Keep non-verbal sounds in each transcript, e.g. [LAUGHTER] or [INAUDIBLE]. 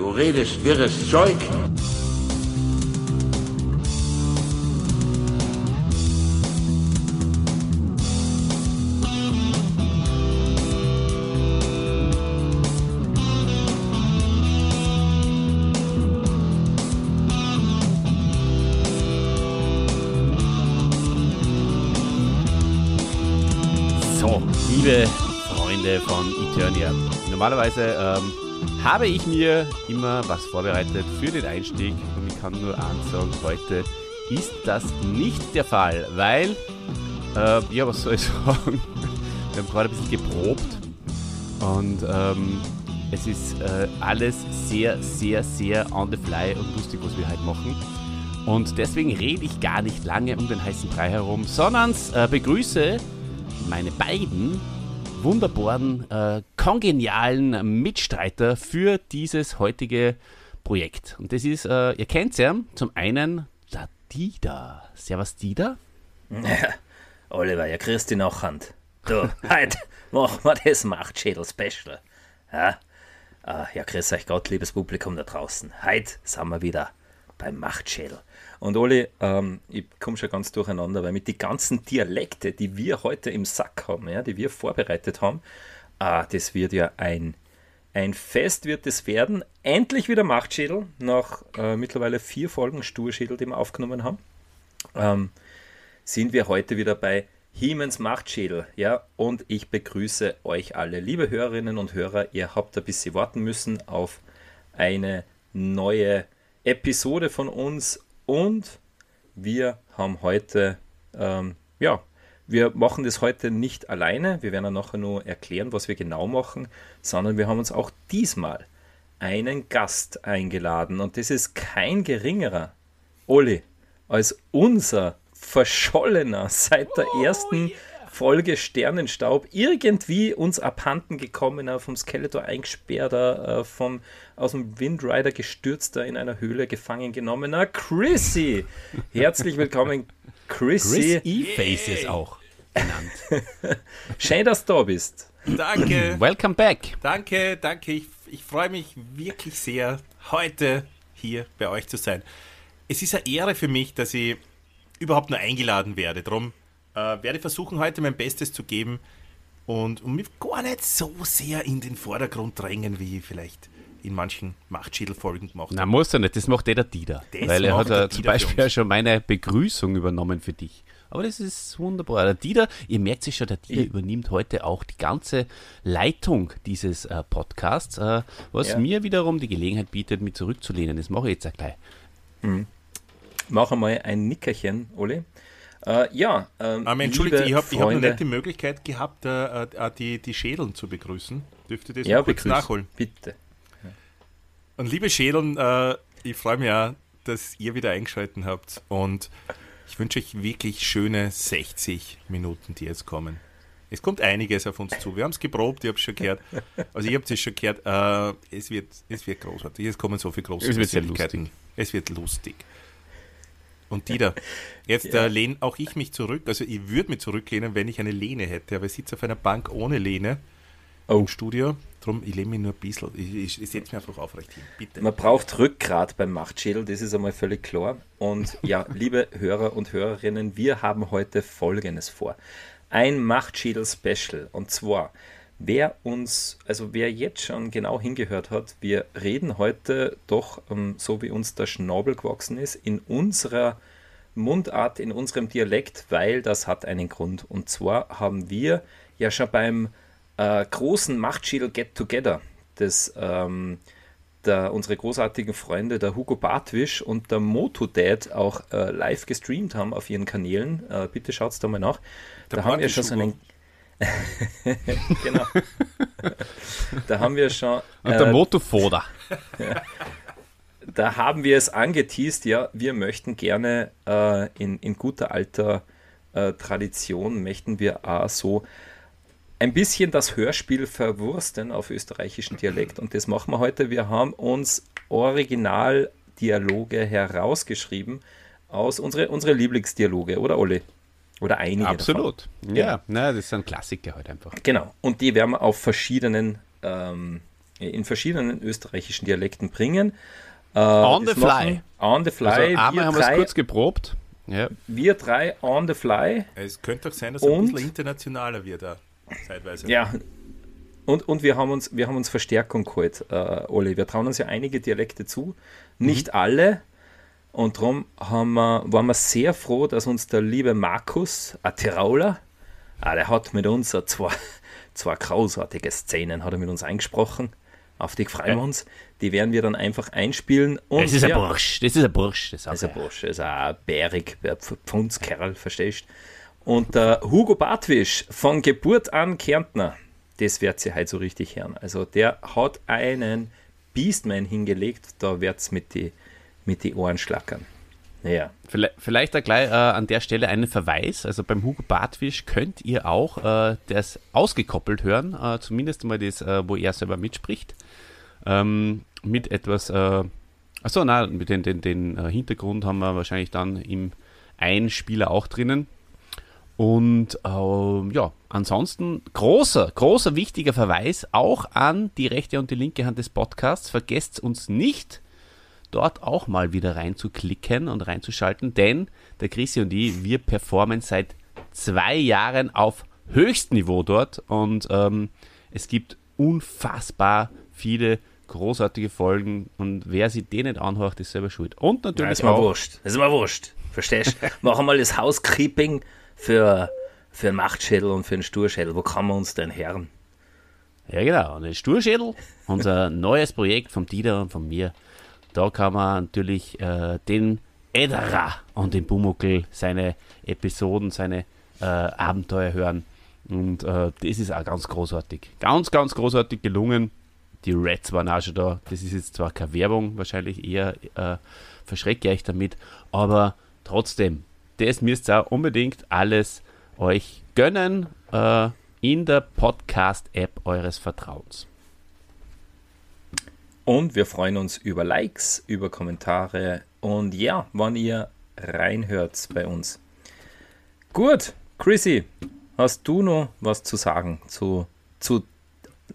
Du redest wirres Zeug. So, liebe Freunde von Eternia. Normalerweise ähm, habe ich mir immer was vorbereitet für den Einstieg und ich kann nur sagen, heute ist das nicht der Fall, weil, äh, ja, was soll ich [LAUGHS] sagen, wir haben gerade ein bisschen geprobt und ähm, es ist äh, alles sehr, sehr, sehr on the fly und lustig, was wir heute machen. Und deswegen rede ich gar nicht lange um den heißen Brei herum, sondern äh, begrüße meine beiden wunderbaren, äh, kongenialen Mitstreiter für dieses heutige Projekt. Und das ist, äh, ihr kennt ja, zum einen der Dida. Servus Dida. [LAUGHS] Oliver, ja, grüß dich Nachhand. Du, heute machen wir das Machtschädel-Special. Ja, äh, ja, grüß euch Gott, liebes Publikum da draußen. Heute sind wir wieder beim Machtschädel. Und Oli, ähm, ich komme schon ganz durcheinander, weil mit den ganzen Dialekte, die wir heute im Sack haben, ja, die wir vorbereitet haben, äh, das wird ja ein, ein Fest wird es werden. Endlich wieder Machtschädel, nach äh, mittlerweile vier Folgen Sturschädel, die wir aufgenommen haben. Ähm, sind wir heute wieder bei Hiemens Machtschädel, ja, und ich begrüße euch alle, liebe Hörerinnen und Hörer, ihr habt ein bisschen warten müssen auf eine neue Episode von uns und wir haben heute, ähm, ja, wir machen das heute nicht alleine, wir werden ja nachher nur erklären, was wir genau machen, sondern wir haben uns auch diesmal einen Gast eingeladen. Und das ist kein geringerer, Oli, als unser verschollener seit der ersten Folge Sternenstaub irgendwie uns abhanden gekommener, vom Skeletor eingesperrter, äh, vom aus dem Windrider gestürzter, in einer Höhle gefangen genommener Chrissy. Herzlich willkommen, Chrissy. Chris E-Faces auch genannt. [LAUGHS] Schön, dass du da bist. Danke, [CLEARS THROAT] Welcome back. danke, danke. Ich, ich freue mich wirklich sehr, heute hier bei euch zu sein. Es ist eine Ehre für mich, dass ich überhaupt nur eingeladen werde. Darum äh, werde ich versuchen, heute mein Bestes zu geben und, und mich gar nicht so sehr in den Vordergrund drängen, wie ich vielleicht in manchen Machtschädel-Folgen gemacht Na, muss er nicht, das macht eh der Dida. Das weil er hat äh, zum Beispiel schon meine Begrüßung übernommen für dich. Aber das ist wunderbar. Der Dida, ihr merkt sich schon, der Dida übernimmt heute auch die ganze Leitung dieses äh, Podcasts, äh, was Ja. mir wiederum die Gelegenheit bietet, mich zurückzulehnen. Das mache ich jetzt auch gleich. Mach einmal ein Nickerchen, Oli. Äh, ja, ähm, Aber entschuldigt, liebe ich habe hab noch nicht die Möglichkeit gehabt, äh, äh, die, die Schädeln zu begrüßen. Dürfte das ja, kurz begrüß. nachholen? Bitte. Und liebe Schädeln, äh, ich freue mich auch, dass ihr wieder eingeschaltet habt und ich wünsche euch wirklich schöne 60 Minuten, die jetzt kommen. Es kommt einiges auf uns zu. Wir haben es geprobt, ich habe es schon gehört. Also ich habe es schon gehört. Äh, es, wird, es wird großartig. Es kommen so viele große Es wird sehr Persönlichkeiten. Es wird lustig. Und Dieter, jetzt Ja. äh, lehne auch ich mich zurück. Also ich würde mich zurücklehnen, wenn ich eine Lehne hätte, aber ich sitze auf einer Bank ohne Lehne Oh. im Studio. Darum, ich lehne mich nur ein bisschen. Ich, ich, ich setze mich einfach aufrecht hin. Bitte. Man braucht Rückgrat beim Machtschädel, das ist einmal völlig klar. Und ja, [LAUGHS] liebe Hörer und Hörerinnen, wir haben heute Folgendes vor. Ein Machtschädel-Special. Und zwar, wer uns, also wer jetzt schon genau hingehört hat, wir reden heute doch, ähm, so wie uns der Schnabel gewachsen ist, in unserer Mundart, in unserem Dialekt, weil das hat einen Grund. Und zwar haben wir ja schon beim äh, großen Machtschädel Get Together, das ähm, der, unsere großartigen Freunde, der Hugo Bartwisch und der Motodad auch äh, live gestreamt haben auf ihren Kanälen. Äh, bitte schaut's da mal nach. Der da haben wir schon so einen. [LAUGHS] genau. da haben wir schon. Und der äh, Motofoder. [LAUGHS] da haben wir es angeteased, ja, wir möchten gerne äh, in, in guter alter äh, Tradition, möchten wir auch so ein bisschen das Hörspiel verwursten auf österreichischen Dialekt und das machen wir heute. Wir haben uns Originaldialoge herausgeschrieben aus unsere, unsere Lieblingsdialoge, oder Olli? Oder einige davon. Absolut. Ja, na, das ist ein Klassiker heute einfach. Genau. Und die werden wir auf verschiedenen ähm, in verschiedenen österreichischen Dialekten bringen. Äh, on the fly. On the fly. Also einmal haben wir es kurz geprobt. Ja. Wir drei on the fly. Es könnte auch sein, dass es ein bisschen internationaler wird, da, zeitweise. Ja, und, und wir, haben uns, wir haben uns Verstärkung geholt, äh, Olli. Wir trauen uns ja einige Dialekte zu. Nicht mhm. alle. Und darum haben wir, waren wir sehr froh, dass uns der liebe Markus, ein Tiroler, ah, der hat mit uns zwei, [LAUGHS] zwei großartige Szenen hat er mit uns eingesprochen. Auf die freuen wir uns. Die werden wir dann einfach einspielen. Und das ist ein Bursch. Das ist ein Bursch. Das, ist ein Bursch. Das ist ein bärig, Pfundskerl, verstehst Und der Hugo Bartwisch von Geburt an Kärntner, das wird sie halt so richtig hören. Also der hat einen Beastman hingelegt, da wird es mit die, mit die Ohren schlackern. Ja. Vielleicht, da gleich äh, an der Stelle einen Verweis. Also beim Hugo Bartwisch könnt ihr auch äh, das ausgekoppelt hören, äh, zumindest mal das, äh, wo er selber mitspricht. Ähm, mit etwas, äh, achso, nein, mit den, den, den äh, Hintergrund haben wir wahrscheinlich dann im Einspieler auch drinnen. Und äh, ja, ansonsten großer, großer, wichtiger Verweis auch an die rechte und die linke Hand des Podcasts. Vergesst uns nicht, dort auch mal wieder reinzuklicken und reinzuschalten, denn der Chrissy und ich, wir performen seit zwei Jahren auf höchstem Niveau dort und ähm, es gibt unfassbar viele großartige Folgen und wer sich den nicht anhört, ist selber schuld. Und natürlich ja, ist mir wurscht. Das ist mir wurscht. Verstehst du? Machen wir das Housekeeping für, für einen Machtschädel und für einen Sturschädel. Wo kann man uns denn hören? Ja, genau. Und den Sturschädel, unser [LAUGHS] neues Projekt vom Dieter und von mir. Da kann man natürlich äh, den Edera und den Bumuckel seine Episoden, seine äh, Abenteuer hören. Und äh, das ist auch ganz großartig. Ganz, ganz großartig gelungen. Die Reds waren auch schon da. Das ist jetzt zwar keine Werbung, wahrscheinlich eher äh, verschrecke ich damit, aber trotzdem, das müsst ihr auch unbedingt alles euch gönnen äh, in der Podcast-App eures Vertrauens. Und wir freuen uns über Likes, über Kommentare und ja, wann ihr reinhört bei uns. Gut, Chrissy, hast du noch was zu sagen zu, zu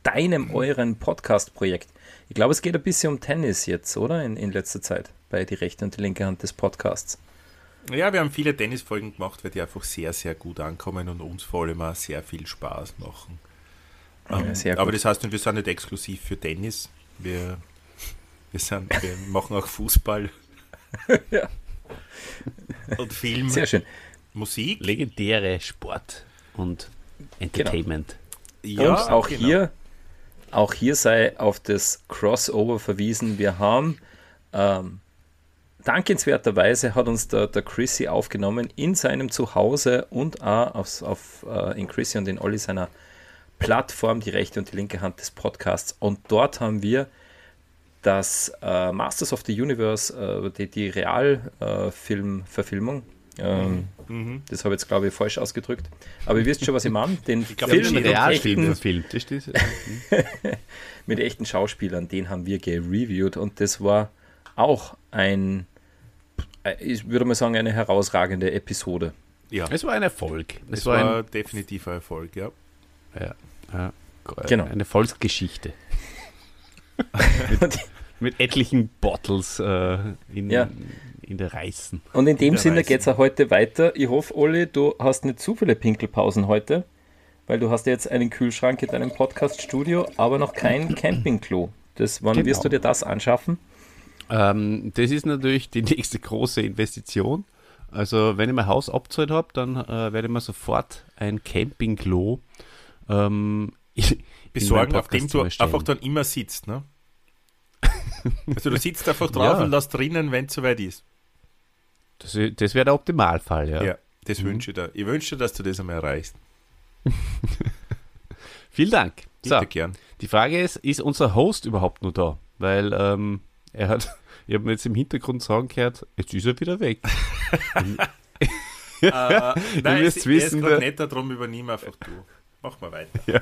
deinem, euren Podcast-Projekt? Ich glaube, es geht ein bisschen um Tennis jetzt, oder? In, in letzter Zeit bei die rechte und die linke Hand des Podcasts. Ja, wir haben viele Tennisfolgen gemacht, weil die einfach sehr, sehr gut ankommen und uns vor allem auch sehr viel Spaß machen. Ja, ähm, aber das heißt, wir sind nicht exklusiv für Tennis. Wir, wir, sind, wir machen auch Fußball. [LAUGHS] ja. Und Film. Sehr schön. Musik. Legendäre Sport und Entertainment. Genau. Ja, und auch genau. hier, auch hier sei auf das Crossover verwiesen. Wir haben ähm, dankenswerterweise hat uns der, der Chrissy aufgenommen in seinem Zuhause und auch auf, auf, uh, in Chrissy und in Olli seiner Plattform, die rechte und die linke Hand des Podcasts. Und dort haben wir das uh, Masters of the Universe, uh, die, die Realfilm-Verfilmung. Ähm, mhm. Das habe ich jetzt, glaube ich, falsch ausgedrückt. Aber ihr wisst schon, was ich meine. Den ich glaub, Film mit echten, Film. [LAUGHS] mit echten Schauspielern, den haben wir gereviewt und das war auch ein äh, ich würde mal sagen, eine herausragende Episode. Ja. Es war ein Erfolg. Es, es war, war ein, definitiv ein Erfolg, ja. Ja, ja. Genau. Eine Volksgeschichte. [LAUGHS] mit, mit, etlichen Bottles äh, in, ja. in der Reißen. Und in dem in Sinne geht es auch heute weiter. Ich hoffe, Olli, du hast nicht zu viele Pinkelpausen heute, weil du hast jetzt einen Kühlschrank in deinem Podcast-Studio, aber noch kein [CLEARS THROAT] Campingklo. Das, wann genau. wirst du dir das anschaffen? Ähm, das ist natürlich die [LAUGHS] nächste große Investition. Also wenn ich mein Haus abgezahlt habe, dann äh, werde ich mir sofort ein Campingklo ähm, besorgen, auf dem du einfach dann immer sitzt. Ne? [LAUGHS] also du sitzt einfach drauf ja. und lässt drinnen, wenn es soweit ist. Das, das wäre der Optimalfall, ja. Ja, das mhm. wünsche ich dir. Ich wünsche dir, dass du das einmal erreichst. [LAUGHS] Vielen Dank. Bitte so, gern. Die Frage ist, ist unser Host überhaupt nur da? Weil ähm, er hat, [LAUGHS] ich habe mir jetzt im Hintergrund sagen gehört, jetzt ist er wieder weg. äh, nein, ihr müsst wissen, er ist netter, darum übernehme einfach du. Mach mal weiter. Ja.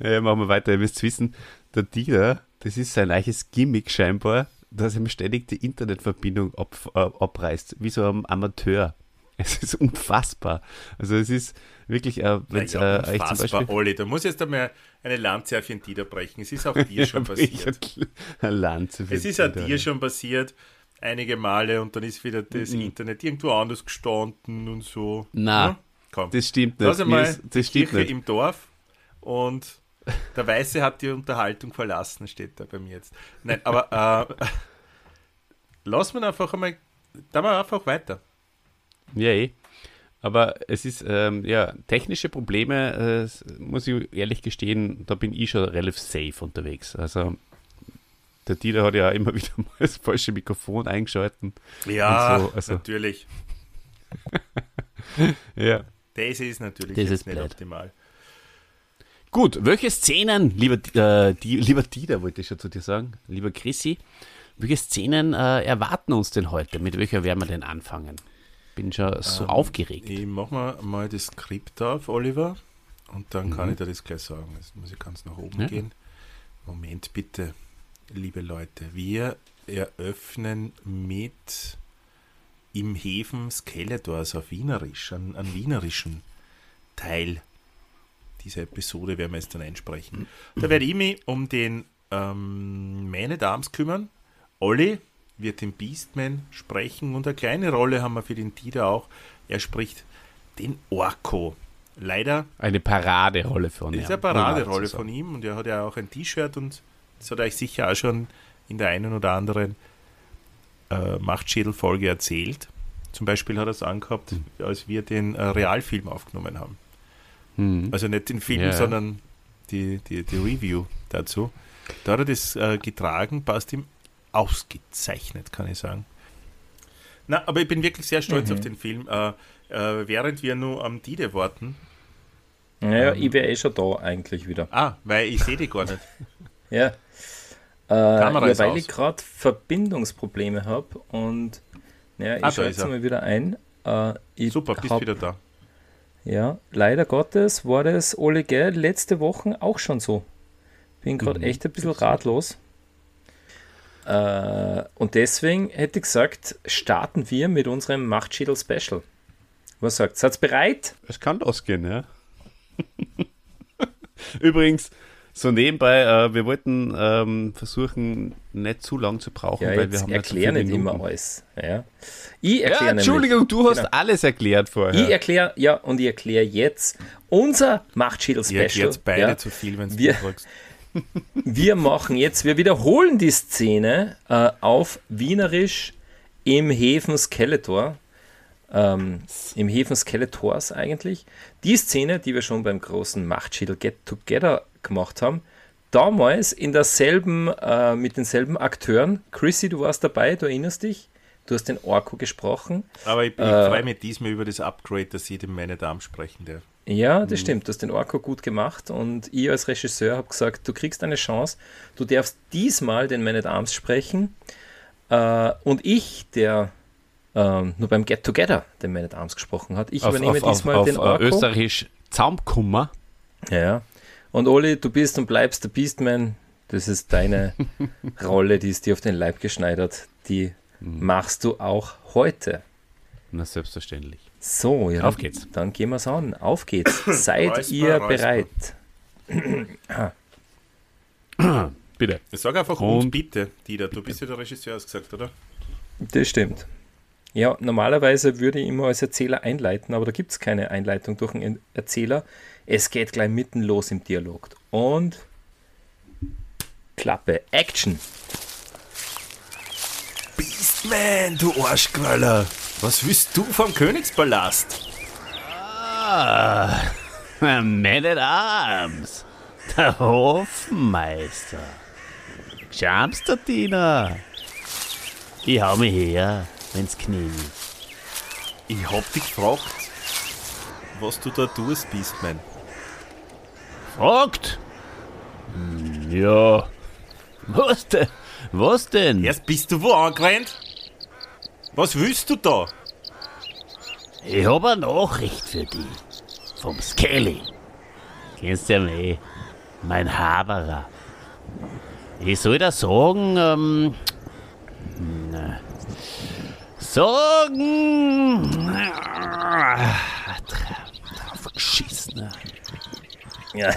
ja, machen wir weiter. Ihr müsst wissen, der Dieter, das ist sein eiches Gimmick scheinbar, dass er mir ständig die Internetverbindung ab, äh, abreißt, wie so ein Amateur. [LAUGHS] Es ist unfassbar. Also es ist wirklich, äh, wenn es Ja, äh, unfassbar, Olli, da muss jetzt einmal eine Lanze auf den Dieter brechen. Es ist auch dir [LAUGHS] schon passiert. eine Lanze für Es ist auch dir schon passiert, einige Male, und dann ist wieder das Internet irgendwo anders gestanden und so. Na, Ja? Komm. Das stimmt Lass nicht. Mir einmal ist, das stimmt Kirche nicht. im Dorf und der Weiße hat die Unterhaltung verlassen, steht da bei mir jetzt. Nein, aber äh, [LAUGHS] lass man einfach einmal, da mal einfach weiter. Ja, eh. Aber es ist, ähm, ja, technische Probleme, äh, muss ich ehrlich gestehen, da bin ich schon relativ safe unterwegs. Also, der Dieter hat ja immer [LAUGHS] wieder mal das falsche Mikrofon eingeschalten. Ja, so, also- natürlich. [LAUGHS] Ja. Das ist natürlich Das ist nicht blöd. optimal. Gut, welche Szenen, lieber, äh, die, lieber Dieter, wollte ich schon zu dir sagen, lieber Chrissy, welche Szenen äh, erwarten uns denn heute? Mit welcher werden wir denn anfangen? Bin schon so Ähm, aufgeregt. Ich mache mal, mal das Skript auf, Oliver, und dann kann Mhm. ich dir das gleich sagen. Jetzt muss ich ganz nach oben Ja. gehen. Moment bitte, liebe Leute. Wir eröffnen mit im Häfen Skeletors auf Wienerisch, an, an wienerischen Teil dieser Episode werden wir jetzt dann einsprechen. Da werde ich mich um den ähm, Man at Arms kümmern. Olli wird den Beastman sprechen und eine kleine Rolle haben wir für den Dieter auch. Er spricht den Orko. Leider Eine Paraderolle von ist ihm. eine Paraderolle von ihm und er hat ja auch ein T-Shirt und das hat euch sicher auch schon in der einen oder anderen äh, Machtschädel-Folge erzählt. Zum Beispiel hat er es angehabt, Hm. als wir den äh, Realfilm aufgenommen haben. Mhm. Also nicht den Film, ja. sondern die, die, die Review dazu. Da hat er das äh, getragen, passt ihm ausgezeichnet, kann ich sagen. Na, aber ich bin wirklich sehr stolz Mhm. auf den Film. Äh, äh, während wir nur am Dide warten. Naja, Ähm. ich wäre eh schon da eigentlich wieder. Ah, weil ich sehe die gar nicht. [LAUGHS] Ja. Äh, Kamera ja, weil aus. ich gerade Verbindungsprobleme habe und ja, ich Ah, er. mal wieder ein. Äh, ich Super, bist hab- wieder da. Ja, leider Gottes war das, Ole, gell, letzte Woche auch schon so. Bin gerade Mhm. echt ein bisschen ratlos. Äh, und deswegen hätte ich gesagt, starten wir mit unserem Machtschädel-Special. Was sagt Seid ihr bereit? Es kann losgehen, ja. [LAUGHS] Übrigens, so nebenbei, äh, wir wollten ähm, versuchen, nicht zu lang zu brauchen, Ja, weil wir jetzt haben nicht so erklär viele nicht immer alles. Ja. Ich erkläre Ja, nämlich- Entschuldigung, du hast Genau. alles erklärt vorher. Ich erkläre, ja, und ich erkläre jetzt unser Ihr Machtschädel-Special. erklärt beide ja. zu viel, wenn Wir- du drückst. [LAUGHS] Wir machen jetzt, wir wiederholen die Szene äh, auf Wienerisch im Häfen Skeletor. Ähm, Im Häfen Skeletors eigentlich. Die Szene, die wir schon beim großen Machtschädel Get Together gemacht haben. Damals in derselben, äh, mit denselben Akteuren. Chrissy, du warst dabei, du erinnerst dich. Du hast den Orko gesprochen. Aber ich, ich Äh, freue mich diesmal über das Upgrade, dass ich den meine Damen sprechen darf. Ja, Mhm. das stimmt. Du hast den Orko gut gemacht und ich als Regisseur habe gesagt, du kriegst eine Chance. Du darfst diesmal den Man at Arms sprechen äh, und ich, der ähm, nur beim Get Together den Man at Arms gesprochen hat, ich auf, übernehme auf, diesmal auf den äh, Orko. österreichisch Zaumkummer. Ja, ja. Und Oli, du bist und bleibst der Beastman. Das ist deine [LAUGHS] Rolle, die ist dir auf den Leib geschneidert. Die Mhm. machst du auch heute. Na, selbstverständlich. So, ja, Auf dann, geht's. Dann gehen wir's an. Auf geht's. [COUGHS] Seid Räusper, ihr bereit? [COUGHS] Bitte. Ich sage einfach Und- und bitte, Dieter. Du bist ja der Regisseur, hast gesagt, oder? Das stimmt. Ja, normalerweise würde ich immer als Erzähler einleiten, aber da gibt es keine Einleitung durch einen Erzähler. Es geht gleich mitten los im Dialog. Und Klappe, Action. Beastman, du Arschqualler. Was willst du vom Königspalast? Ah, [LAUGHS] Man at Arms. Der Hofmeister. Schamst der Diener? Ich hau mich her, wenn's Knie. Ich hab dich gefragt, was du da tust, Beastman. Fragt? Hm, Ja. Was denn? Was denn? Erst bist du wo angerannt? Was willst du da? Ich hab eine Nachricht für dich. Vom Skelly. Kennst du ja eh. Mein Haberer. Ich soll dir sagen, ähm, na, Sorgen. Ah, Drauf geschissen. Ja.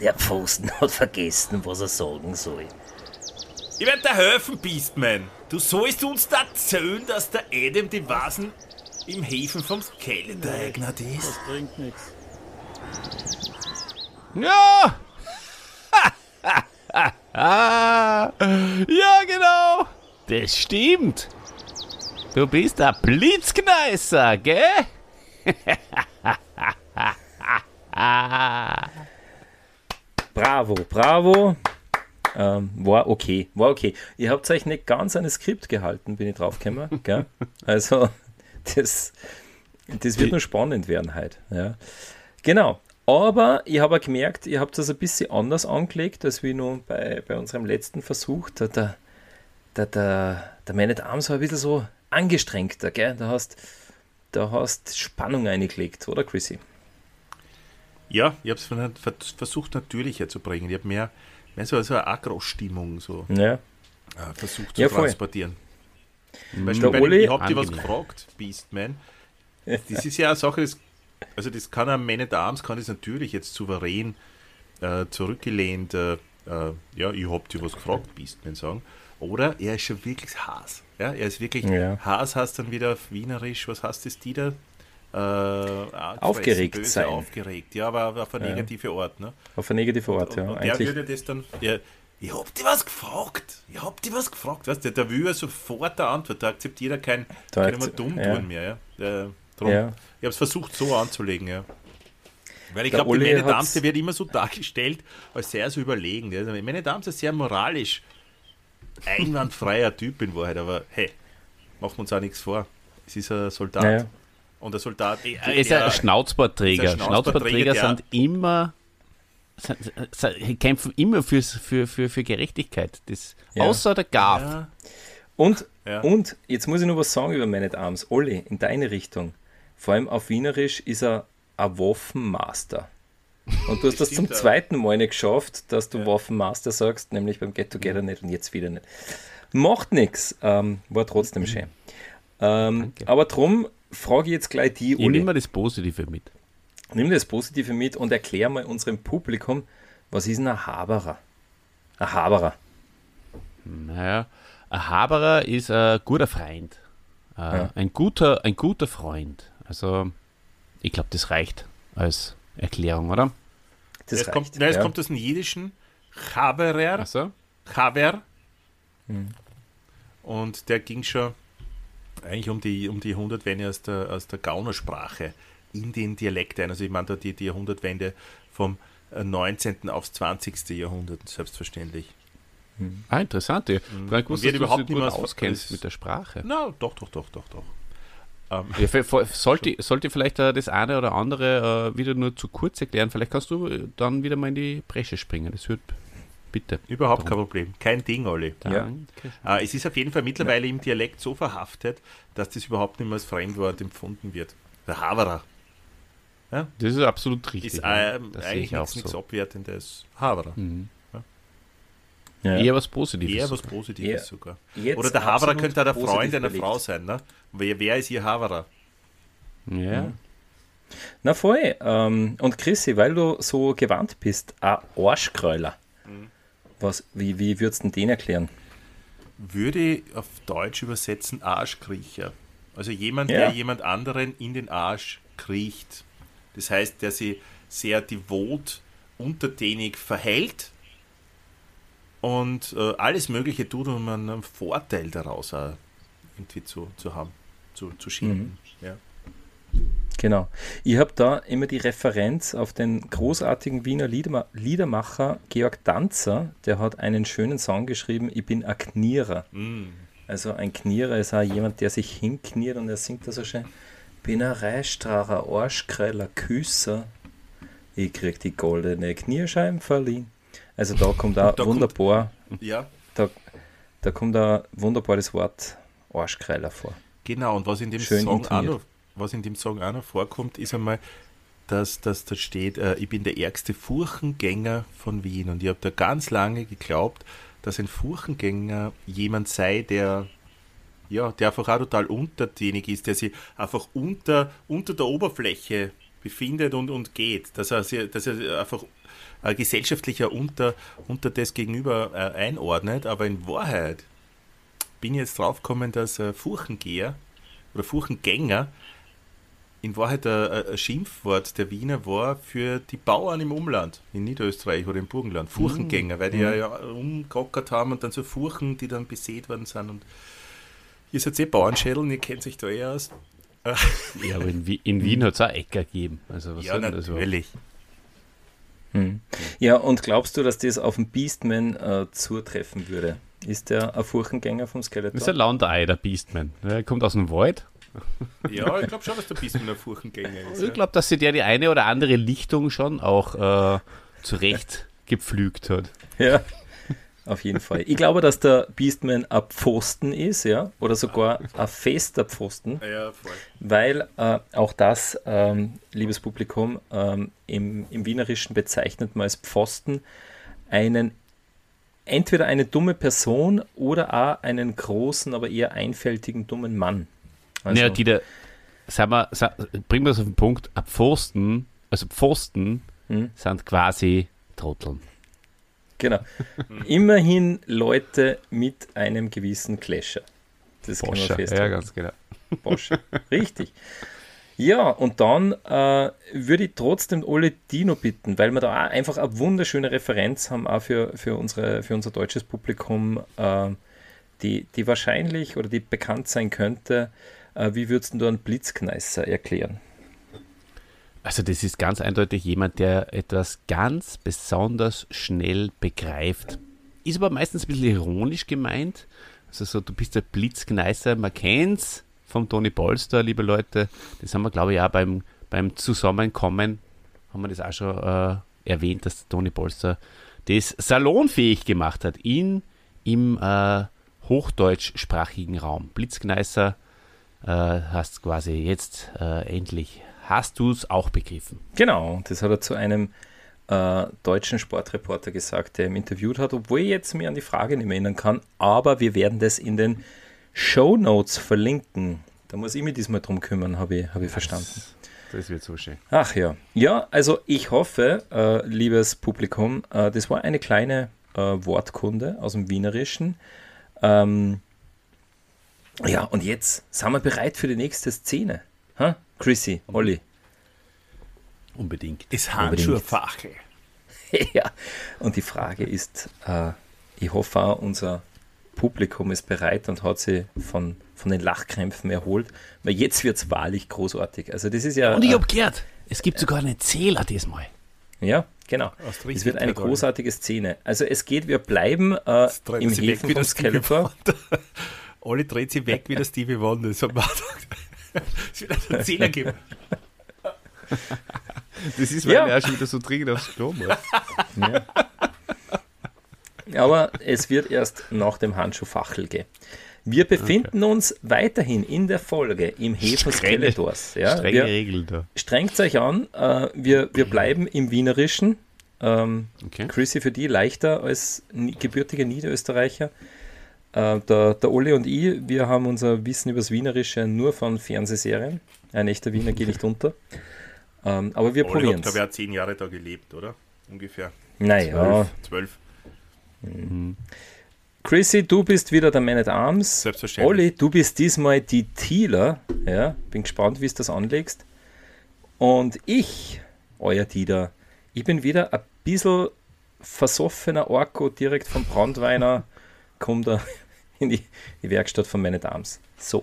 Der Pfosten hat vergessen, was er sagen soll. Ich werde dir helfen, Beastman. Du sollst uns da erzählen, dass der Adam die Vasen im Häfen vom Skeletor eignet ist. Bringt nichts. Ja! [LAUGHS] Ja, genau. Das stimmt. Du bist ein Blitzkneißer, gell? [LAUGHS] Bravo, bravo. Ähm, war okay, war okay. Ihr habt euch nicht ganz an das Skript gehalten, bin ich draufgekommen. [LAUGHS] gell? Also, das, das wird noch spannend werden heute. Ja. Genau. Aber ich habe gemerkt, ihr habt das ein bisschen anders angelegt, als wie nur bei, bei unserem letzten Versuch. Da, der, der, der, der Man at Arms war ein bisschen so angestrengter, gell? Da hast, da hast Spannung eingelegt, oder Chrissy? Ja, ich habe es versucht natürlicher zu bringen. Ich habe mehr, mehr so, so eine Agro-Stimmung so, Ja. äh, versucht zu Ja, transportieren. Zum Der Beispiel bei dem, ich habe dir was gefragt, Beastman. Das ist ja eine Sache, das, also das kann ein Man at Arms, kann das natürlich jetzt souverän äh, zurückgelehnt, äh, äh, ja, ich hab dir was gefragt, Beastman sagen. Oder er ist schon wirklich Haas. Ja, er ist wirklich, Ja. Haas heißt dann wieder auf Wienerisch, was heißt das, die da? Äh, angefressen, Aufgeregt böse, sein. Aufgeregt, ja, aber auf eine Ja. negative Art. Ne? Auf eine negative Art, ja. Und der Eigentlich, würde das dann, ja, ich hab dir was gefragt, ich hab dir was gefragt, weißt du, der will ja sofort eine Antwort, da akzeptiert er kein, Da immer akze- dumm ja. tun mehr, ja. Der, drum, Ja. Ich habe es versucht so anzulegen, ja. Weil ich Der glaube, die Uli Männer Dams, hat's- der wird immer so dargestellt, als sehr so überlegen. Der also, Männer Dams ist sehr moralisch einwandfreier Typ in Wahrheit, aber hey, machen wir uns auch nichts vor. Es ist ein Soldat. Naja. Und der Soldat, Er ist ein Schnauzbartträger. ist ein Schnauzbartträger, Schnauzbartträger der- sind immer. Sind, sind, kämpfen immer fürs, für, für, für Gerechtigkeit. Das, Ja. Außer der Gav. ja, Und, Ja. und jetzt muss ich noch was sagen über Man at Arms. Olli, in deine Richtung. Vor allem auf Wienerisch ist er ein Waffenmaster. Und du hast das zum ja. zweiten Mal nicht geschafft, dass du Waffenmaster sagst, nämlich beim Get Together nicht und jetzt wieder nicht. Macht nichts, ähm, war trotzdem schön. Ähm, aber drum frage ich jetzt gleich die, Ich Uli. nehme mal das Positive mit. Nimm das Positive mit und erklär mal unserem Publikum, was ist ein Haberer? Ein Haberer. Naja, ein Haberer ist ein guter Freund. Äh, Ja. ein, guter, ein guter Freund. Also, ich glaube, das reicht als Erklärung, oder? Das es, reicht. kommt, nein, es ja. kommt aus dem Jiddischen Chaberer, Achso. Chaber. Hm. Und der ging schon eigentlich um die, um die Jahrhundertwende aus der, aus der Gaunersprache in den Dialekt ein. Also ich meine da die, die Jahrhundertwende vom äh, 19. aufs 20. Jahrhundert, selbstverständlich. Ah, interessant. Ich Mhm. Und gewusst, wird dass du überhaupt nicht mehr- auskennst mit der Sprache. Na, doch, doch, doch, doch, doch. Ja, v- v- sollte, sollte vielleicht äh, das eine oder andere äh, wieder nur zu kurz erklären. Vielleicht kannst du äh, dann wieder mal in die Bresche springen. Das wird bitte. Überhaupt kein Problem. Kein Ding, Olli. Ja. Äh, es ist auf jeden Fall mittlerweile im Dialekt so verhaftet, dass das überhaupt nicht mehr als Fremdwort empfunden wird. Der Haverer Das ist absolut richtig. ist ja. ähm, das sehe eigentlich ich auch nichts, nichts so. Abwertendes. Haverer. Mhm. Ja. Eher was Positives. Eher was Positives Ja. sogar. Jetzt Oder der Haverer könnte auch der Freund einer belegt. Frau sein. Ne? Wer, wer ist ihr Haverer? Ja. Na voll. Ähm, und Chrissy, weil du so gewandt bist, ein Arschkräuler. Mhm. Was, wie, wie würdest du den erklären? Würde ich auf Deutsch übersetzen Arschkriecher. Also jemand, Ja. der jemand anderen in den Arsch kriecht. Das heißt, der sich sehr devot, untertänig verhält und äh, alles Mögliche tut, um einen Vorteil daraus irgendwie zu, zu haben, zu, zu schieben. Ja. Genau. Ich habe da immer die Referenz auf den großartigen Wiener Liederma Liedermacher Georg Danzer, der hat einen schönen Song geschrieben, Ich bin ein Knierer. Mm. Also ein Knierer ist auch jemand, der sich hinkniert und er singt da so schön. Bin ein Reichstracher, Arschkreiler, Küsser. Ich krieg die goldene Knierscheiben verliehen. Also da kommt auch Da kommt- wunderbar, ja, da, da kommt auch wunderbar das Wort Arschkreiler vor. Genau, und was in dem Schön Song auch noch, was in dem Song auch noch vorkommt, ist einmal, dass, dass da steht, äh, ich bin der ärgste Furchengänger von Wien. Und ich habe da ganz lange geglaubt, dass ein Furchengänger jemand sei, der ja, der einfach auch total untertänig ist, der sich einfach unter, unter der Oberfläche befindet und, und geht, dass er, dass er einfach äh, gesellschaftlicher unter, unter das Gegenüber äh, einordnet, aber in Wahrheit bin ich jetzt draufgekommen, dass äh, Furchengeher oder Furchengänger in Wahrheit ein, Schimpfwort der Wiener war für die Bauern im Umland, in Niederösterreich oder im Burgenland. Furchengänger, mm. weil die mm. ja, ja umgerockert haben und dann so Furchen, die dann besät worden sind. Und ihr seid eh Bauernschädeln, ihr kennt sich da eh aus. ja, aber in, in Wien hat es auch Äcker gegeben. Also was ja, natürlich. Hm. Ja, und glaubst du, dass das auf den Beastman äh, zutreffen würde? Ist der ein Furchengänger vom Skeletor? Das ist ein Landei, der Beastman. Er kommt aus dem Wald. Ja, ich glaube schon, dass der Beastman ein Furchengänger ist. Ich glaube, dass sie der die eine oder andere Lichtung schon auch äh, zurecht gepflügt hat. Ja. Auf jeden Fall. Ich glaube, dass der Beastman ein Pfosten ist, ja, oder sogar ein fester Pfosten. Ja, voll. Weil äh, auch das, ähm, liebes Publikum, ähm, im, im Wienerischen bezeichnet man als Pfosten einen entweder eine dumme Person oder auch einen großen, aber eher einfältigen, dummen Mann. Also, naja, die da, sag mal, sag, bringen wir es auf den Punkt, Pfosten, also Pfosten hm? sind quasi Trotteln. Genau. Immerhin Leute mit einem gewissen Clasher. Das Boscher, kann man festhalten. Ja, ganz genau. Boscher. [LAUGHS] Richtig. Ja, und dann äh, würde ich trotzdem alle Dino bitten, weil wir da auch einfach eine wunderschöne Referenz haben, auch für, für, unsere, für unser deutsches Publikum, äh, die, die wahrscheinlich oder die bekannt sein könnte. Äh, wie würdest du einen Blitzkneißer erklären? Also das ist ganz eindeutig jemand, der etwas ganz besonders schnell begreift. Ist aber meistens ein bisschen ironisch gemeint. Also so, du bist der Blitzgneißer, man kennt's vom Toni Polster, liebe Leute. Das haben wir, glaube ich, auch beim, beim Zusammenkommen, haben wir das auch schon äh, erwähnt, dass Toni Polster das salonfähig gemacht hat in, im äh, hochdeutschsprachigen Raum. Blitzgneißer äh, hast quasi jetzt äh, endlich hast du es auch begriffen. Genau, das hat er zu einem äh, deutschen Sportreporter gesagt, der ihn interviewt hat, obwohl ich jetzt mir an die Frage nicht mehr erinnern kann, aber wir werden das in den Show Notes verlinken. Da muss ich mich diesmal drum kümmern, habe ich, hab ich verstanden. Das wird so schön. Ach ja. Ja, also ich hoffe, äh, liebes Publikum, äh, das war eine kleine äh, Wortkunde aus dem Wienerischen. Ähm, ja, und jetzt sind wir bereit für die nächste Szene. Ha? Chrissy, Olli. Unbedingt. Ist Handschuhfachel. [LAUGHS] ja, und die Frage ist, äh, ich hoffe auch, unser Publikum ist bereit und hat sich von, von den Lachkrämpfen erholt, weil jetzt wird es wahrlich großartig. Also das ist ja... Und ich habe gehört, es gibt sogar einen Zähler diesmal. Ja, genau. Es wird eine großartige Szene. Also es geht, wir bleiben äh, im Häfen vom Skeletor. Olli dreht sich weg wie der Stevie Wonder. So [LAUGHS] es wird einen Zehner geben. Das ist, weil ja. er schon wieder so dringend aufs Klo muss. Ja. Aber es wird erst nach dem Handschuhfachel gehen. Wir befinden okay. uns weiterhin in der Folge im Häfen Skeletors. Ja, strenge wir, Regeln da. Strengt euch an, äh, wir, wir bleiben im Wienerischen. Ähm, okay. Chrissy für die leichter als gebürtiger Niederösterreicher. Äh, der, der Olli und ich, wir haben unser Wissen über das Wienerische nur von Fernsehserien. Ein echter Wiener geht nicht unter. Ähm, aber wir probieren es. Ich glaube, er hat zehn Jahre da gelebt, oder? Ungefähr. Naja. Zwölf. Zwölf. Mhm. Chrissy, du bist wieder der Man at Arms. Selbstverständlich. Olli, du bist diesmal die Thieler. Ja, bin gespannt, wie du das anlegst. Und ich, euer Dieter, ich bin wieder ein bisschen versoffener Orko direkt vom Brandweiner. Kommt da [LAUGHS] in die, die Werkstatt von at Arms. So.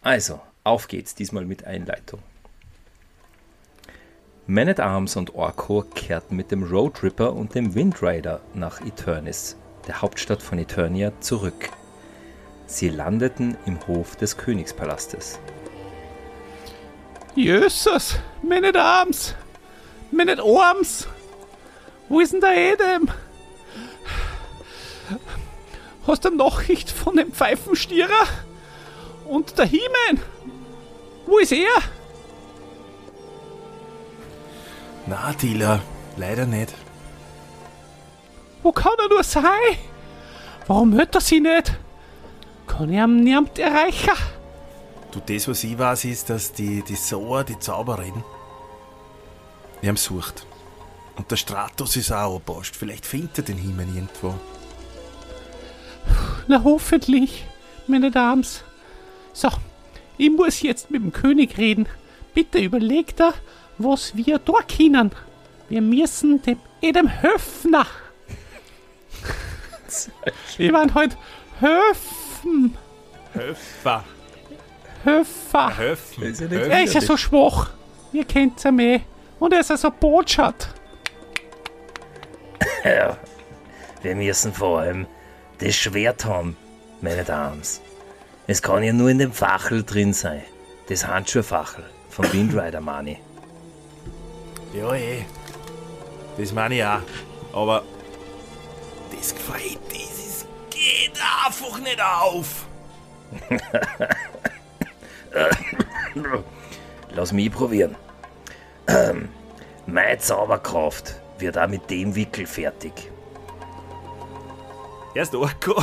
Also, auf geht's, diesmal mit Einleitung. Man at Arms und Orko kehrten mit dem Road Ripper und dem Windrider nach Eternis, der Hauptstadt von Eternia, zurück. Sie landeten im Hof des Königspalastes. Jesus, Man at Arms! Man at Arms! Wo ist denn der Edem? Hast du Nachricht von dem Pfeifenstierer? Und der Hiemen? Wo ist er? Na, Dealer, leider nicht. Wo kann er nur sein? Warum hört er sie nicht? Und ich haben niemand erreichen. Du, das, was ich weiß, ist, dass die, die Sauer, die Zauberin, die haben sucht. Und der Stratos ist auch angepasst. Vielleicht findet er den Himmel irgendwo. Na hoffentlich, meine Dames. So, ich muss jetzt mit dem König reden. Bitte überlegt er, was wir da können. Wir müssen dem Edem Höfner. wir waren heute Höfen. Höfer. Höfer. Höfen. Ist ja nicht Er ist ja so schwach. Ihr kennt's ja mehr. Und er ist ja so botschat. Ja, wir müssen vor allem das Schwert haben, meine Dames. Es kann ja nur in dem Fachel drin sein. Das Handschuhfachel vom Windrider Money. Ja, eh. Das meine ich auch. Aber das gefällt, dieses geht einfach nicht auf. [LAUGHS] Lass mich probieren. [CLEARS THROAT] Meine Zauberkraft wird auch mit dem Wickel fertig. Erst Orko.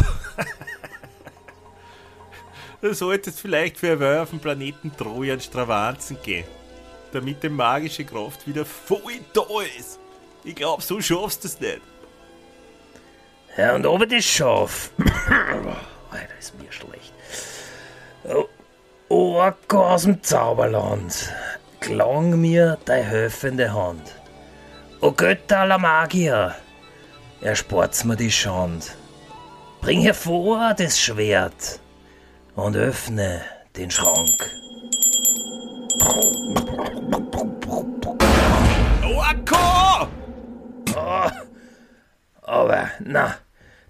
Du solltest vielleicht für ein auf dem Planeten Trojan Stravanzen gehen. Damit die magische Kraft wieder voll da ist. Ich glaub, so schaffst du es nicht. Ja, und ob ich das schaffe. [COUGHS] Alter, ist mir schlecht. Oh, Orko aus dem Zauberland, klang mir deine helfende Hand. O Götter aller Magier, ersport's mir die Schand. Bring hervor das Schwert und öffne den Schrank. Orko! Aber, na,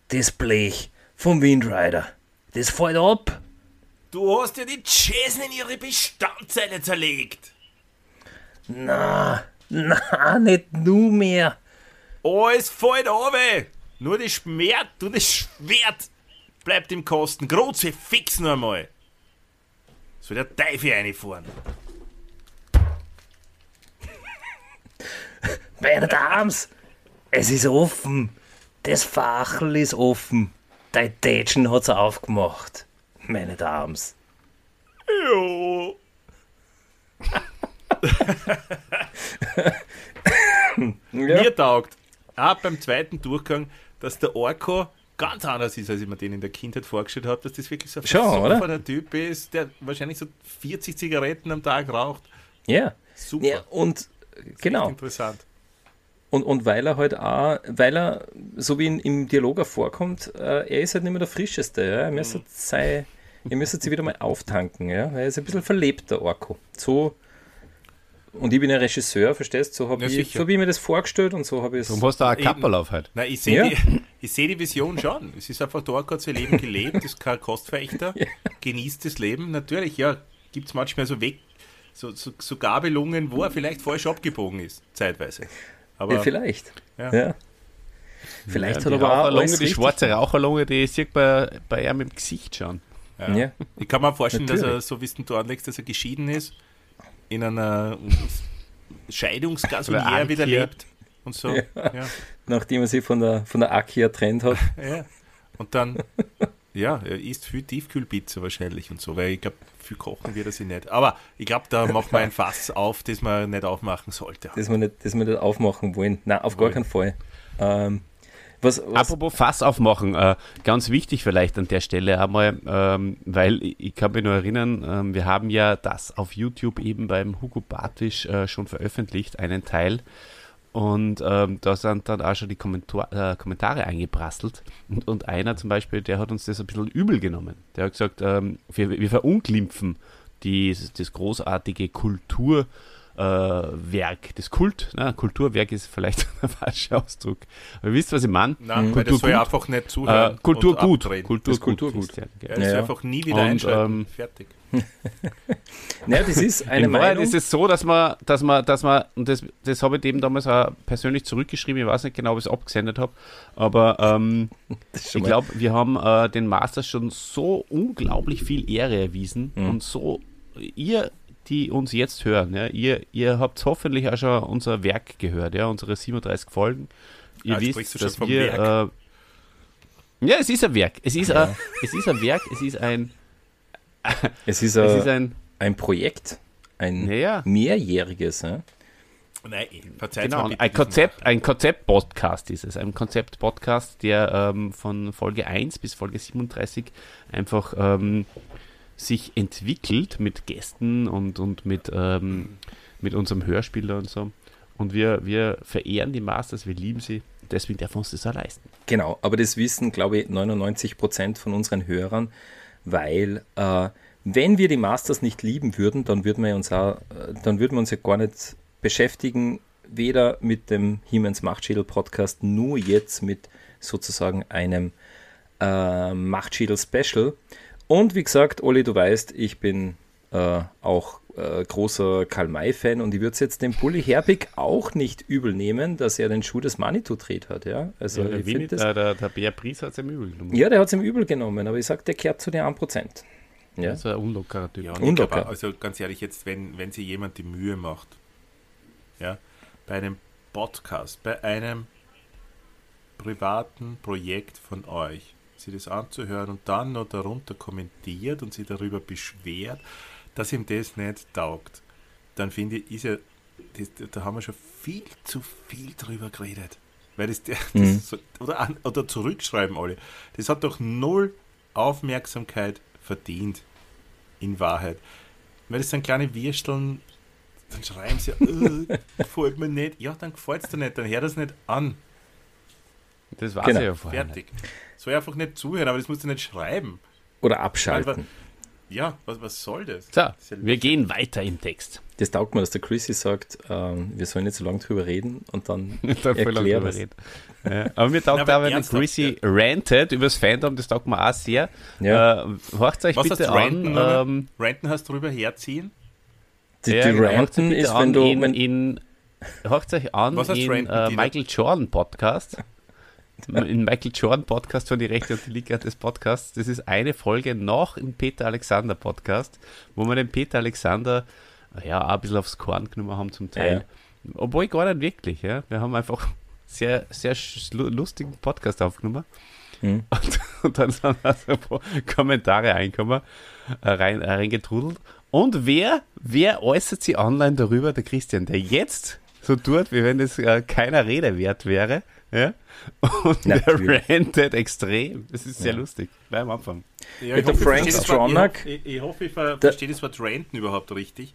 das Blech vom Windrider, das fällt ab. Du hast ja die Chasen in ihre Bestandteile zerlegt. Na, na, nicht nur mehr. Alles fällt runter. Nur das Schwert, du das Schwert bleibt im Kosten. Große fix nur einmal. Soll der Teufel reinfahren. [LAUGHS] Meine Dames, es ist offen. Das Fachel ist offen. Dein Tätschen hat's aufgemacht. Meine Dames. Jo. [LAUGHS] Mir taugt, auch beim zweiten Durchgang, dass der Orko ganz anders ist, als ich mir den in der Kindheit vorgestellt habe, dass das wirklich so ein versoffener Typ ist, der wahrscheinlich so 40 Zigaretten am Tag raucht. Ja. Super. ja und genau. Interessant. Und, und weil er halt auch, weil er, so wie in, im Dialog auch vorkommt, äh, er ist halt nicht mehr der Frischeste. Ja? Er müsste sei, ihr müsstet sie wieder mal auftanken, ja? weil er ist ein bisschen verlebt, der Orko. So, und ich bin ja Regisseur, verstehst du? So habe Ja, ich, so hab ich mir das vorgestellt und so habe ich es. Darum hast du auch ein Eben. Kapperl auf halt. Nein, ich sehe Ja. die, [LAUGHS] ich seh die Vision schon. Es ist einfach, Orko hat sein Leben gelebt, ist kein Kostverächter, [LAUGHS] genießt das Leben. Natürlich, ja, gibt es manchmal so Weg, so, so, so Gabelungen, wo er vielleicht falsch abgebogen ist, zeitweise. Aber Ja, vielleicht. Ja. Ja. Vielleicht Ja, hat aber auch alles die schwarze Raucherlunge, die sieht bei, bei ihm im Gesicht schon. ja. Ja. ich kann mir vorstellen, dass er, Natürlich. so wie es du anlegst, dass er geschieden ist, in einer Scheidungsgasolier wieder lebt und so. Ja. Ja. Nachdem er sich von der, von der Akia trennt hat. [LAUGHS] Und dann, ja, er isst viel Tiefkühlpizza wahrscheinlich und so, weil ich glaube, viel kochen wird er sich nicht. Aber ich glaube, da macht man ein Fass [LAUGHS] auf, das man nicht aufmachen sollte. das wir nicht, das wir nicht aufmachen wollen. Nein, auf gar Wollen. keinen Fall. Ähm, was, was, Apropos Fass aufmachen, äh, ganz wichtig vielleicht an der Stelle einmal, ähm, weil ich, ich kann mich nur erinnern, ähm, wir haben ja das auf YouTube eben beim Hugo Bartisch äh, schon veröffentlicht, einen Teil. Und ähm, da sind dann auch schon die Kommentar äh, Kommentare eingeprasselt. Und, und einer zum Beispiel, der hat uns das ein bisschen übel genommen. Der hat gesagt, ähm, wir, wir verunglimpfen die, das großartige Kulturwerk, äh, Werk, das Kult. Na, Kulturwerk ist vielleicht [LAUGHS] der falsche Ausdruck. Aber ihr wisst, was ich meine? Nein, weil das soll ja einfach nicht zuhören. Äh, Kulturgut. Kulturgut. Das Kulturgut. ist der, gell? Ja, das Ja, soll ja. einfach nie wieder Und, einschalten. ähm, Fertig. [LAUGHS] Naja, das ist eine In Wahrheit Meinung. ist es so, dass man, dass man, dass man, und das, das habe ich dem damals auch persönlich zurückgeschrieben, ich weiß nicht genau, ob ich es abgesendet habe, aber ähm, [LAUGHS] ist ich glaube, wir haben äh, den Masters schon so unglaublich viel Ehre erwiesen und so, ihr, die uns jetzt hören, ja, ihr, ihr habt hoffentlich auch schon unser Werk gehört, ja, unsere 37 Folgen. Ihr Ah, wisst, dass vom wir, Werk. äh, Ja, es ist ein Werk. Es ist, ein, es ist ein Werk, es ist ein. [LAUGHS] Es ist, Es ein, ist ein. ein Projekt, ein Naja. mehrjähriges. Ja? Nein, Genau, ein Konzept, ein Konzept-Podcast ist es. Ein Konzept-Podcast, der ähm, von Folge 1 bis Folge 37 einfach ähm, sich entwickelt mit Gästen und, und mit, ähm, mit unserem Hörspieler und so. Und wir, wir verehren die Masters, wir lieben sie. Deswegen darf uns das auch leisten. Genau, aber das wissen, glaube ich, 99 Prozent von unseren Hörern, weil äh, wenn wir die Masters nicht lieben würden, dann würden wir uns auch, äh, dann würden wir uns ja gar nicht beschäftigen, weder mit dem Hiemens Machtschädel Podcast, nur jetzt mit sozusagen einem äh, Machtschädel Special. Und wie gesagt, Olli, du weißt, ich bin äh, auch äh, großer Karl-May-Fan und ich würde es jetzt dem Bully Herbig auch nicht übel nehmen, dass er den Schuh des Manitou dreht hat. Ja? Also der, ich Winnie, das, äh, der, der Bär Pries hat es im Übel genommen. ja, der hat es ihm übel genommen, aber ich sage, der kehrt zu den 1%. Ja? Das ist ein unlockerer Typ. Ja, Unlocker. glaube, also ganz ehrlich, jetzt, wenn, wenn sich jemand die Mühe macht, ja, bei einem Podcast, bei einem privaten Projekt von euch, sich das anzuhören und dann noch darunter kommentiert und sich darüber beschwert, dass ihm das nicht taugt, dann finde ich, ist ja, das, da haben wir schon viel zu viel drüber geredet. Weil das, [LAUGHS] das Mhm. oder, an, oder zurückschreiben alle. Das hat doch null Aufmerksamkeit verdient in Wahrheit. Weil das sind kleine Würsteln, dann schreiben sie, äh, [LAUGHS] gefällt mir nicht. Ja, dann gefällt es dir nicht, dann hör das nicht an. Das war Genau. ja vorher. Fertig. Soll einfach nicht zuhören, aber das musst du nicht schreiben. Oder abschalten. Ja, was, was soll das? So, ja wir gehen weiter im Text. Das taugt mir, dass der Chrissy sagt, ähm, wir sollen nicht so lange drüber reden und dann Da voll lang erklär drüber was. reden. Ja, aber mir taugt auch, wenn der Chrissy rantet über das Fandom, das taugt mir auch sehr. Ja. Äh, hört euch Was bitte ranten, an. oder? Ähm, Ranten hast du drüber herziehen? Die, ja, die genau, hört's euch Ranten ist, wenn du, in, hört euch an Was in ranten, äh? Michael Jordan Podcast. In Michael Jordan Podcast von die Rechte und die Liga des Podcasts. Das ist eine Folge noch im Peter Alexander Podcast, wo wir den Peter Alexander ja auch ein bisschen aufs Korn genommen haben zum Teil. Obwohl gar nicht wirklich. Ja. Wir haben einfach sehr, sehr lustigen Podcast aufgenommen. Mhm. [LAUGHS] Und, und dann sind also ein paar Kommentare eingekommen, äh, rein, äh, reingetrudelt. Und wer, wer äußert sich online darüber? Der Christian, der jetzt so tut, wie wenn es äh, keiner Rede wert wäre. Ja? Und Natürlich. der rantet extrem. Das ist sehr lustig. Gleich am Anfang. Ja, Mit der ich Frank verstehe das Wort- Stronach. Ich, ich, ich hoffe, ich ver Der- verstehe das Wort Ranten überhaupt richtig.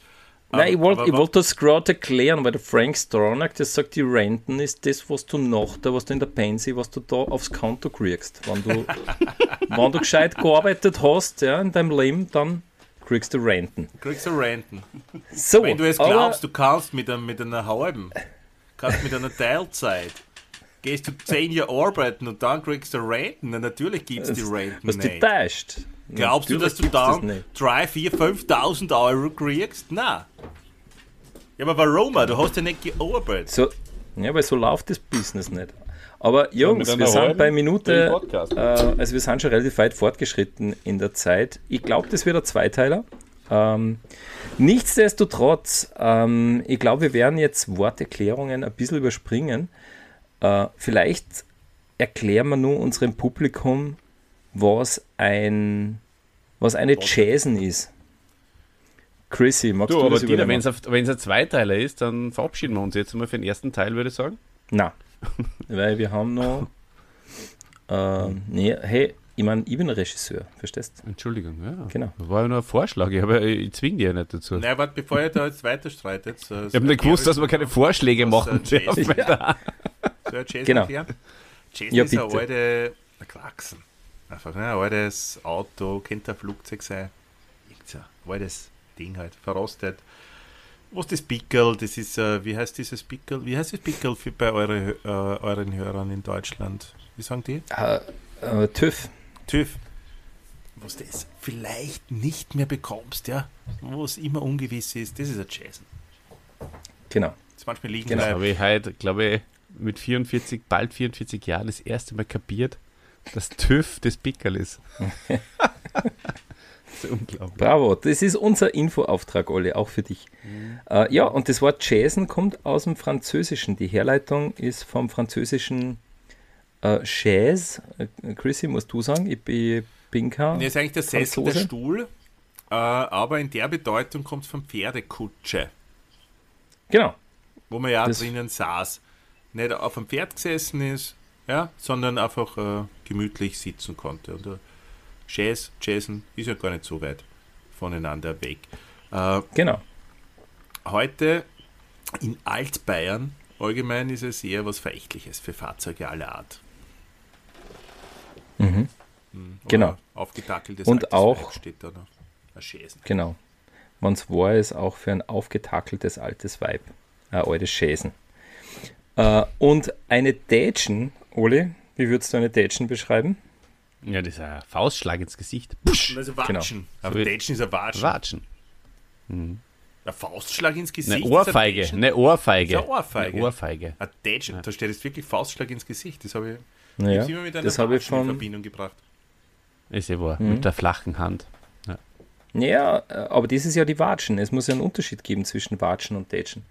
Nein, ich Aber- wollte aber- ich wollt das gerade erklären, weil der Frank Stronach, das sagt, die Renten ist das, was du noch da, was du in der Pensi, was du da aufs Konto kriegst. Wenn du, [LAUGHS] wenn du gescheit gearbeitet hast ja, in deinem Leben, dann kriegst du Renten. Kriegst du Ranten. So, Wenn du es aber- glaubst, du kannst mit, einem, mit einer halben, kannst mit einer Teilzeit, gehst du zehn Jahre arbeiten und dann kriegst du Ranten, na natürlich gibt es die Ranten was dich nicht. täuscht. Glaubst du, dass du dann das nicht. 3, 4, 5.000 Euro kriegst? Nein. Ja, aber warum? Du hast ja nicht gearbeitet. So, ja, weil so läuft das Business nicht. Aber Jungs, wir sind bei Minute, äh, also wir sind schon relativ weit fortgeschritten in der Zeit. Ich glaube, das wird ein Zweiteiler. Ähm, nichtsdestotrotz, ähm, ich glaube, wir werden jetzt Worterklärungen ein bisschen überspringen. Äh, vielleicht erklären wir nur unserem Publikum, was ein was eine Jason ist. Chrissy, magst Du, du, aber das wenn es ein Zweiteiler ist, dann verabschieden wir uns jetzt mal für den ersten Teil, würde ich sagen. Nein. Weil wir haben noch. [LAUGHS] Ähm, nee, hey, ich meine, ich bin ein Regisseur, verstehst du? Entschuldigung, ja. Genau. Das war ja nur ein Vorschlag, ich, habe, ich zwinge dich ja nicht dazu. Na, warte, bevor ihr da jetzt weiter streitet. So, ich habe nicht gewusst, dass wir keine Vorschläge machen äh, dürfen. Ja. So, Jason Genau. erklären? Jason Ja, ist ein bitte. alte ein Kraxen. Einfach ne, ein altes Auto, könnte ein Flugzeug sein. Irgend ein altes Ding halt, verrostet. Was das Pickel, das ist, äh, wie heißt dieses Pickel? Wie heißt das Pickel für bei eure, äh, euren Hörern in Deutschland? Wie sagen die? Äh, äh, TÜV. TÜV. Was das vielleicht nicht mehr bekommst, ja, wo es immer ungewiss ist, das ist ein Jason. Genau. Das manchmal liegen Genau. bleibt. habe ich heute, glaube ich, mit 44, bald 44 Jahren das erste Mal kapiert, dass TÜV das Pickerl ist. [LAUGHS] das ist unglaublich. Bravo, das ist unser Infoauftrag, Olli, auch für dich. Äh, ja, und das Wort Jason kommt aus dem Französischen. Die Herleitung ist vom Französischen Äh, Chaise, äh, Chrissy, musst du sagen, ich, bin kein Nee, ist eigentlich der Sessel, der Franzose. Stuhl, äh, aber in der Bedeutung kommt es von Pferdekutsche, Genau, wo man ja Das- drinnen saß. Nicht auf einem Pferd gesessen ist, ja, sondern einfach äh, gemütlich sitzen konnte. Und äh, Chaise, Chaisen ist ja gar nicht so weit voneinander weg. Äh, genau. Heute in Altbayern allgemein ist es eher was Verächtliches für Fahrzeuge aller Art. Mhm. Oder Genau. Aufgetackeltes Und altes auch- Weib steht da noch. Ein Schäsen. Genau. Wenn's war es auch für ein aufgetakeltes altes Weib. Ein altes Schäsen. Äh, und eine Dätschen, Oli, wie würdest du eine Dätschen beschreiben? Ja, das ist ein Faustschlag ins Gesicht. Pusch! Also Watschen. Aber So- Dätschen ist ein Watschen. Watschen. Ein Faustschlag ins Gesicht. Eine ist Ohrfeige. ein. Eine Ohrfeige. Ist eine Ohrfeige. Eine Ohrfeige. Ein Dätschen. Da steht jetzt wirklich Faustschlag ins Gesicht. Das habe ich, ich Naja, hab's immer mit einer das habe ich Watschen in von. Verbindung gebracht. Ist ja wahr. Mhm. Mit der flachen Hand. Ja, äh, aber das ist ja die Watschen. Es muss ja einen Unterschied geben zwischen Watschen und Dätschen.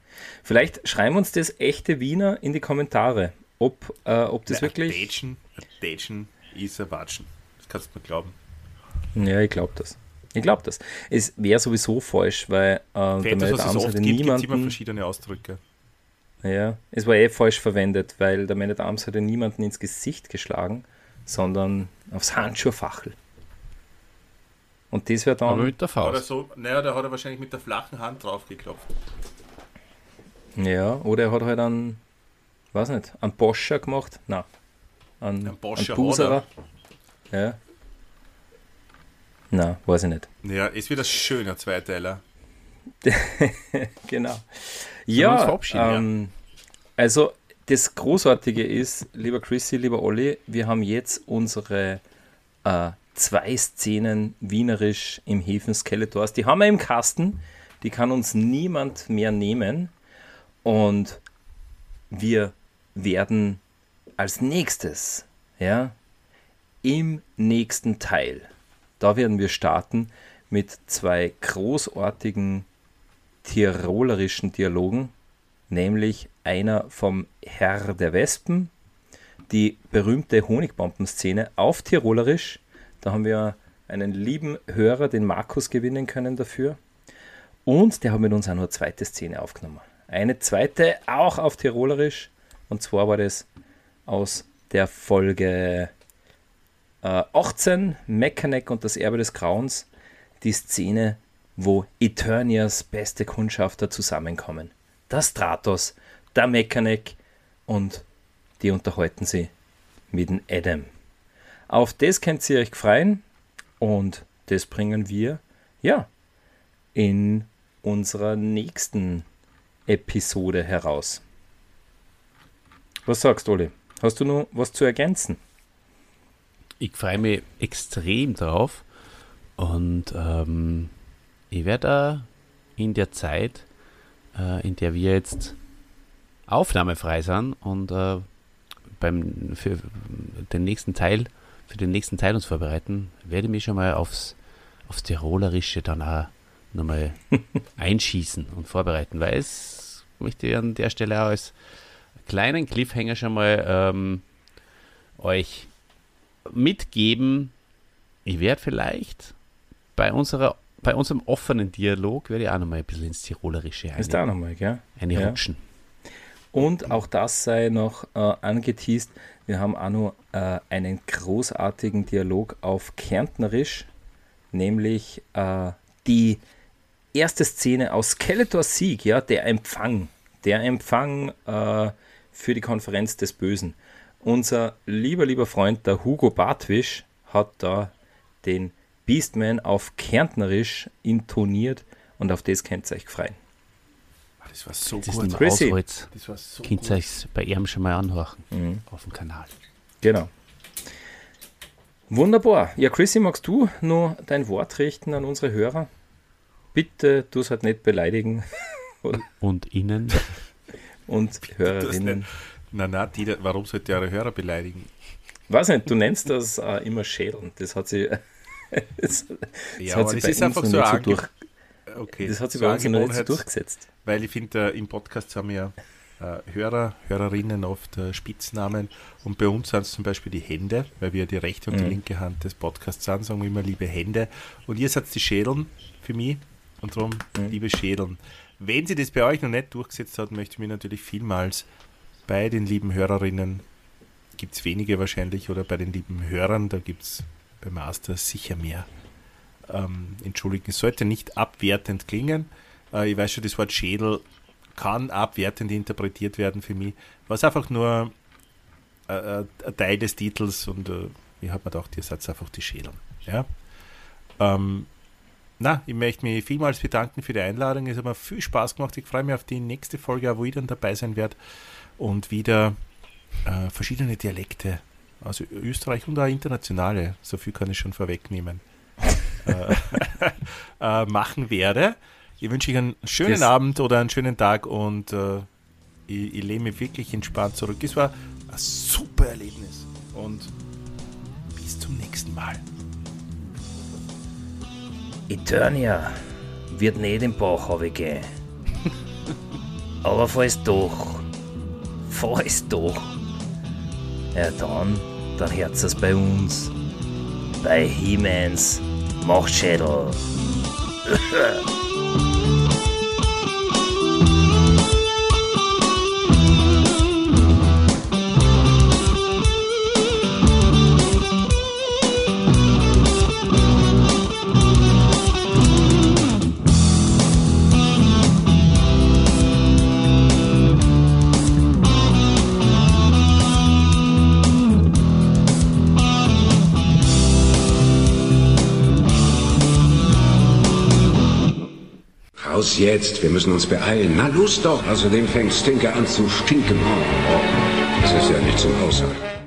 Vielleicht schreiben uns das echte Wiener in die Kommentare, ob, äh, ob das Nein, wirklich. Dätschen, Dätschen ist ein Watschen. Das kannst du mir glauben. Ja, ich glaube das. Ich glaube das. Es wäre sowieso falsch, weil äh, der Damen oft hatte gibt es immer niemanden. verschiedene Ausdrücke. Ja, es war eh falsch verwendet, weil der meine Damen hatte niemanden ins Gesicht geschlagen, sondern aufs Handschuhfachel. Und das wäre Aber dann. mit der Oder Faust. so, naja, da hat er wahrscheinlich mit der flachen Hand draufgeklopft. Ja, oder er hat halt einen, weiß nicht, einen Boscher gemacht. Nein. Einen, Einen Boscher einen Buserer. Ja. Nein, weiß ich nicht. Ja, ist wieder schöner Zweiteiler. [LAUGHS] Genau. Ja, ähm, also das Großartige ist, lieber Chrissy, lieber Olli, wir haben jetzt unsere äh, zwei Szenen wienerisch im Häfen Skeletors. Die haben wir im Kasten, die kann uns niemand mehr nehmen. Und wir werden als nächstes, ja, im nächsten Teil, da werden wir starten mit zwei großartigen tirolerischen Dialogen, nämlich einer vom Herr der Wespen, die berühmte Honigbombenszene auf Tirolerisch. Da haben wir einen lieben Hörer, den Markus, gewinnen können dafür. Und der hat mit uns auch noch eine zweite Szene aufgenommen. Eine zweite auch auf Tirolerisch. Und zwar war das aus der Folge äh, 18, Mechanic und das Erbe des Grauens, die Szene, wo Eternias beste Kundschafter zusammenkommen. Der Stratos, der Mechanic und die unterhalten sie mit dem Adam. Auf das könnt ihr euch freuen und das bringen wir, ja, in unserer nächsten Episode heraus. Was sagst du, Oli? Hast du noch was zu ergänzen? Ich freue mich extrem drauf. Und ähm, ich werde in der Zeit, äh, in der wir jetzt aufnahmefrei sind und äh, beim, für den nächsten Teil, für den nächsten Teil uns vorbereiten, werde ich mich schon mal aufs, aufs Tirolerische dann auch nochmal [LAUGHS] einschießen und vorbereiten, weil es möchte ich an der Stelle auch als kleinen Cliffhanger schon mal ähm, euch mitgeben. Ich werde vielleicht bei unserer bei unserem offenen Dialog werde ich auch nochmal ein bisschen ins Tirolerische Ist da nochmal, gell? eine Ja. rutschen. Und auch das sei noch äh, angeteased. Wir haben auch noch äh, einen großartigen Dialog auf Kärntnerisch, nämlich äh, die erste Szene aus Skeletors Sieg, ja, der Empfang. Der Empfang äh, für die Konferenz des Bösen. Unser lieber, lieber Freund, der Hugo Bartwisch, hat da den Beastman auf Kärntnerisch intoniert und auf das könnt ihr euch freuen. Das war so Das ist gut. nicht mehr Chrissy. Das war so Könnt ihr euch bei ihm schon mal anhören Mhm. auf dem Kanal. Genau. Wunderbar. Ja, Chrissy, magst du nur dein Wort richten an unsere Hörer? Bitte tu es halt nicht beleidigen [LAUGHS] Und Ihnen und Hörerinnen. Na, na, die, warum sollte eure Hörer beleidigen? Weiß nicht, du nennst das äh, immer Schädeln. Das hat sie, das, [LAUGHS] das Ja, hat aber sie das bei ist uns einfach so so durch, Okay. das hat sie so bei uns noch nicht so durchgesetzt. Weil ich finde, äh, im Podcast haben wir äh, Hörer, Hörerinnen oft äh, Spitznamen und bei uns sind es zum Beispiel die Hände, weil wir die rechte und die Mhm. linke Hand des Podcasts sind, sagen wir immer liebe Hände. Und ihr seid die Schädeln für mich und darum liebe Schädeln. Wenn sie das bei euch noch nicht durchgesetzt hat, möchte ich mich natürlich vielmals bei den lieben Hörerinnen, gibt es wenige wahrscheinlich, oder bei den lieben Hörern, da gibt es bei Master sicher mehr. Ähm, entschuldigen, sollte nicht abwertend klingen. Äh, ich weiß schon, das Wort Schädel kann abwertend interpretiert werden für mich. Was einfach nur äh, äh, ein Teil des Titels und äh, ich habe mir gedacht, ihr seid einfach die Schädel. Ja? Ähm, na, ich möchte mich vielmals bedanken für die Einladung. Es hat mir viel Spaß gemacht. Ich freue mich auf die nächste Folge, wo ich dann dabei sein werde und wieder äh, verschiedene Dialekte aus Österreich und auch internationale, so viel kann ich schon vorwegnehmen, äh, [LAUGHS] äh, machen werde. Ich wünsche euch einen schönen Das- Abend oder einen schönen Tag und äh, ich, ich lehne mich wirklich entspannt zurück. Es war ein super Erlebnis und bis zum nächsten Mal. Eternia wird nicht im Bach gehen. [LAUGHS] Aber falls doch, falls doch, ja dann, dann hört's es bei uns. Bei He-Mans Machtschädel. [LAUGHS] jetzt, wir müssen uns beeilen. Na los doch. Außerdem fängt Stinker an zu stinken. Oh, das ist ja nicht zum Aushalten.